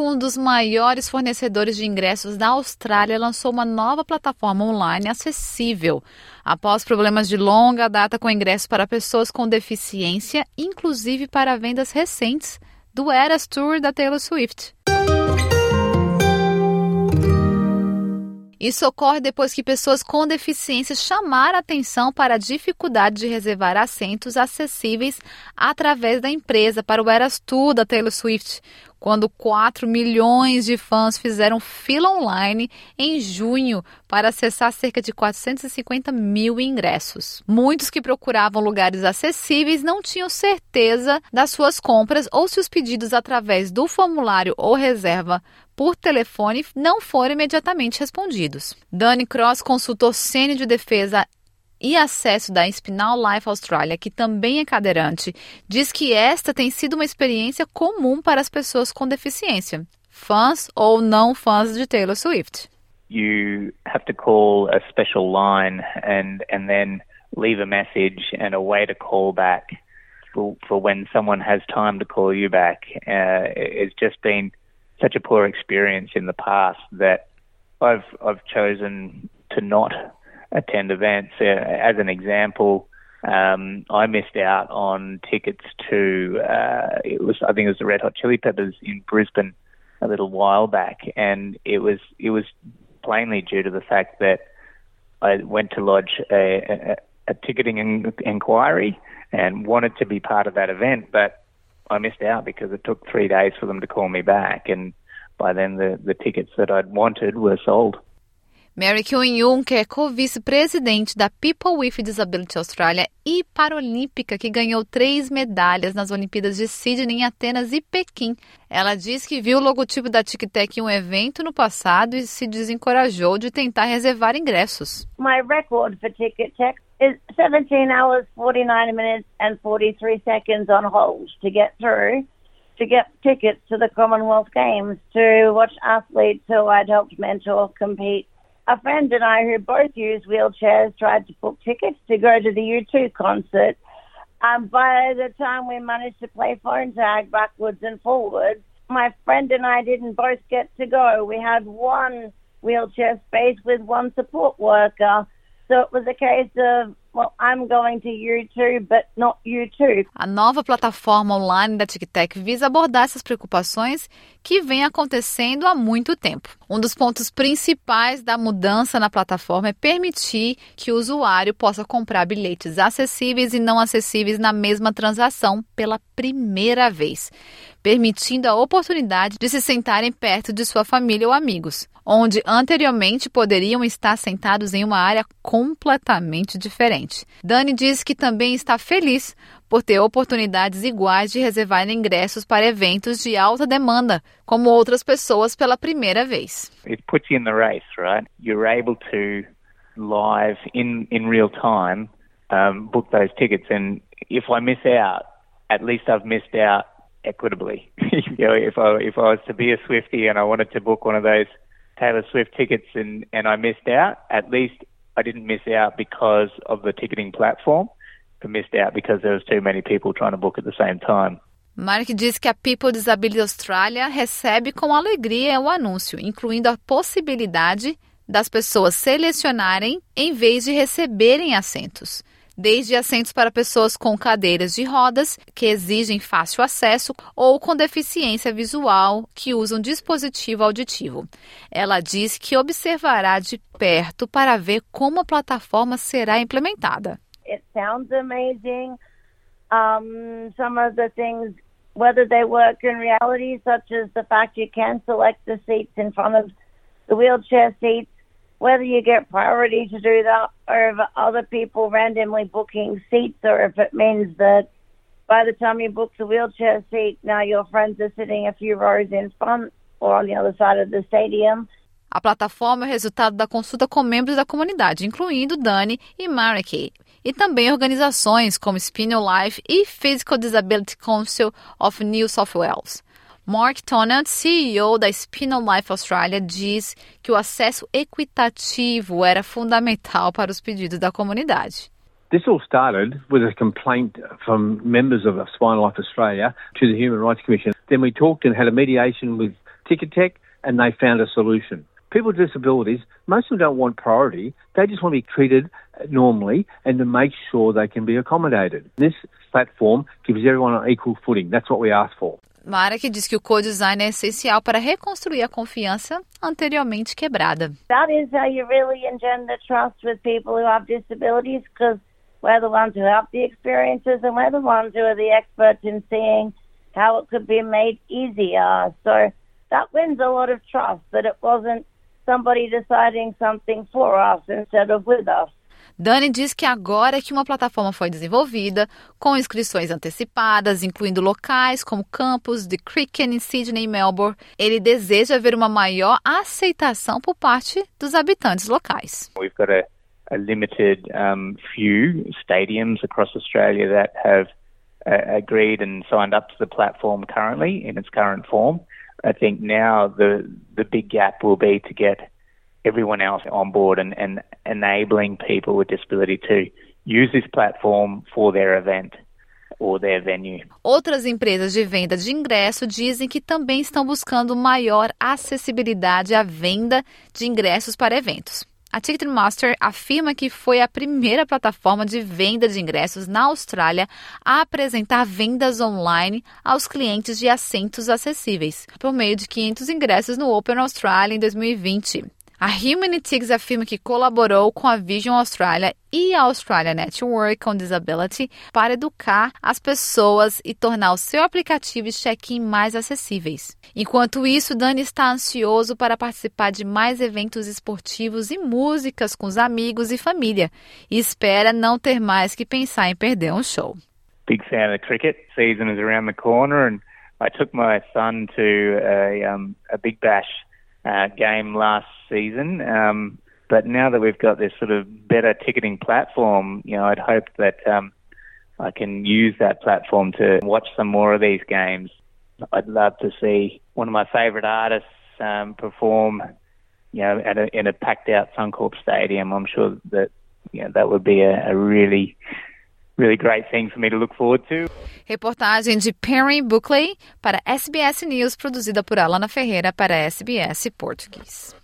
um dos maiores fornecedores de ingressos da Austrália lançou uma nova plataforma online acessível após problemas de longa data com ingressos para pessoas com deficiência, inclusive para vendas recentes do Eras Tour da Taylor Swift. Isso ocorre depois que pessoas com deficiência chamaram atenção para a dificuldade de reservar assentos acessíveis através da empresa para o Eras Tour da Taylor Swift, quando 4 milhões de fãs fizeram fila online em junho para acessar cerca de 450 mil ingressos. Muitos que procuravam lugares acessíveis não tinham certeza das suas compras ou se os pedidos através do formulário ou reserva por telefone não foram imediatamente respondidos. Dani Cross, consultor sênior de defesa e acesso da Spinal Life Australia, que também é cadeirante, diz que esta tem sido uma experiência comum para as pessoas com deficiência, fãs ou não fãs de Taylor Swift. You have to call a special line and and then leave a message and a call back for, for when someone has time to call you back. Uh, it's just been such a poor experience in the past that I've I've chosen to not attend events. Uh, as an example, um, I missed out on tickets to uh, it was I think it was the Red Hot Chili Peppers in Brisbane a little while back, and it was it was plainly due to the fact that I went to lodge a, a, a ticketing in, inquiry and wanted to be part of that event, but I missed out because it took three days for them to call me back, and by then the, the tickets that I'd wanted were sold. Mary Kyung-yoon, que é co-vice-presidente da People with Disability Australia e paralímpica, que ganhou três medalhas nas Olimpíadas de Sydney, Atenas e Pequim. Ela diz que viu o logotipo da TicTec em um evento no passado e se desencorajou de tentar reservar ingressos. My record for TicTec is 17 hours, 49 minutes and 43 seconds on hold to get through. to get tickets to the Commonwealth Games to watch athletes who I'd helped mentor compete a friend and I, who both use wheelchairs, tried to book tickets to go to the U2 concert. Um, by the time we managed to play phone tag backwards and forwards, my friend and I didn't both get to go. We had one wheelchair space with one support worker. So it was a case of Well, I'm going to YouTube, but not YouTube. A nova plataforma online da TicTec visa abordar essas preocupações que vêm acontecendo há muito tempo. Um dos pontos principais da mudança na plataforma é permitir que o usuário possa comprar bilhetes acessíveis e não acessíveis na mesma transação pela primeira vez, permitindo a oportunidade de se sentarem perto de sua família ou amigos onde anteriormente poderiam estar sentados em uma área completamente diferente. Dani diz que também está feliz por ter oportunidades iguais de reservar ingressos para eventos de alta demanda, como outras pessoas pela primeira vez. It puts you in the race, right? You're able to live in in real time um, book those tickets, and if I miss out, at least I've missed out equitably. you know, if I if I was to be a Swifty and I wanted to book one of those Taylor Swift tickets and, and I missed out, at least I didn't miss out because of the ticketing platform. Missed out because there was too many people trying to book at the same time. Mark diz que a People Disability Australia recebe com alegria o anúncio, incluindo a possibilidade das pessoas selecionarem em vez de receberem assentos desde assentos para pessoas com cadeiras de rodas, que exigem fácil acesso, ou com deficiência visual, que usam dispositivo auditivo. Ela diz que observará de perto para ver como a plataforma será implementada. It sounds amazing. Um, some of the things, whether they work in reality, such as the fact you can select the seats in front of the wheelchair seats, whether you get priority to do that over other people randomly booking seats or if it means that by the time you book the wheelchair seat, now your friends are sitting a few rows in front or on the other side of the stadium. A plataforma é o resultado da consulta com membros da comunidade, incluindo Dani e Mariki, e também organizações como Spinal Life e Physical Disability Council of New South Wales. Mark Tonnant, CEO da Spinal Life Australia, diz que o acesso equitativo era fundamental para os pedidos da comunidade. This all started with a complaint from members of Spinal Life Australia to the Human Rights Commission. Then we talked and had a mediation with Ticketek, and they found a solution. People with disabilities, most of them don't want priority. They just want to be treated normally and to make sure they can be accommodated. This platform gives everyone an equal footing. That's what we ask for. Marek diz que o co-design é essencial para reconstruir a confiança anteriormente quebrada. That is how you really engender trust with people who have disabilities because we're the ones who have the experiences and we're the ones who are the experts in seeing how it could be made easier. So that wins a lot of trust that it wasn't somebody deciding something for us instead of with us. Dani diz que agora que uma plataforma foi desenvolvida, com inscrições antecipadas, incluindo locais como campus de Cricken em Sydney e Melbourne, ele deseja ver uma maior aceitação por parte dos habitantes locais. We've got a, a limited um, few stadiums across Australia that have uh, agreed and signed up to the platform currently in its current form. I think now the the big gap will be to get everyone else on board and, and enabling people with disability to use this platform for their event. Or their venue. Outras empresas de venda de ingresso dizem que também estão buscando maior acessibilidade à venda de ingressos para eventos. A Ticketmaster afirma que foi a primeira plataforma de venda de ingressos na Austrália a apresentar vendas online aos clientes de assentos acessíveis, por meio de 500 ingressos no Open Australia em 2020. A Humanitics afirma que colaborou com a Vision Australia e a Australia Network on Disability para educar as pessoas e tornar o seu aplicativo e check-in mais acessíveis. Enquanto isso, Dani está ansioso para participar de mais eventos esportivos e músicas com os amigos e família e espera não ter mais que pensar em perder um show. Big fan of cricket. Season is around the corner and I took my son to a, um, a Big Bash uh, game last season. Um, but now that we've got this sort of better ticketing platform, you know, I'd hope that um, I can use that platform to watch some more of these games. I'd love to see one of my favourite artists um, perform, you know, at a, in a packed out Suncorp Stadium. I'm sure that you know that would be a, a really really great thing for me to look forward to. Reportagem de Perry Buckley para SBS News, produzida por Alana Ferreira para SBS Português.